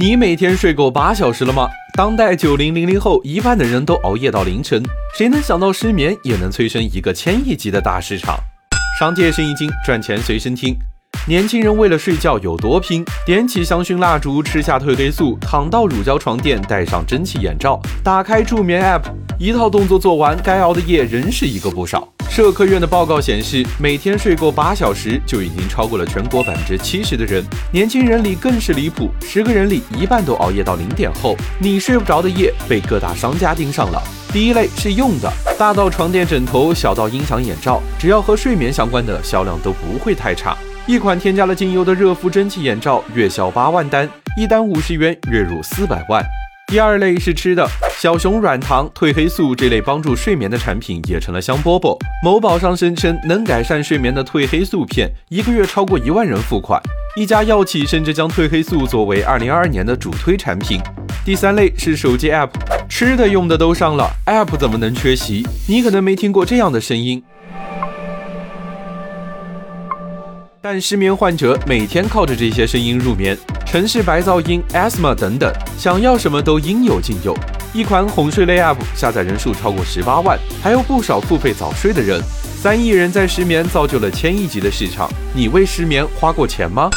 你每天睡够八小时了吗？当代九零零零后一半的人都熬夜到凌晨，谁能想到失眠也能催生一个千亿级的大市场？商界生意经，赚钱随身听。年轻人为了睡觉有多拼？点起香薰蜡烛，吃下褪黑素，躺到乳胶床垫，戴上蒸汽眼罩，打开助眠 App，一套动作做完，该熬的夜仍是一个不少。社科院的报告显示，每天睡够八小时就已经超过了全国百分之七十的人。年轻人里更是离谱，十个人里一半都熬夜到零点后。你睡不着的夜被各大商家盯上了。第一类是用的，大到床垫枕头，小到音响眼罩，只要和睡眠相关的，销量都不会太差。一款添加了精油的热敷蒸汽眼罩，月销八万单，一单五十元，月入四百万。第二类是吃的，小熊软糖、褪黑素这类帮助睡眠的产品也成了香饽饽。某宝上声称能改善睡眠的褪黑素片，一个月超过一万人付款。一家药企甚至将褪黑素作为二零二二年的主推产品。第三类是手机 App，吃的用的都上了，App 怎么能缺席？你可能没听过这样的声音。但失眠患者每天靠着这些声音入眠，城市白噪音、asthma 等等，想要什么都应有尽有。一款哄睡类 app 下载人数超过十八万，还有不少付费早睡的人。三亿人在失眠，造就了千亿级的市场。你为失眠花过钱吗？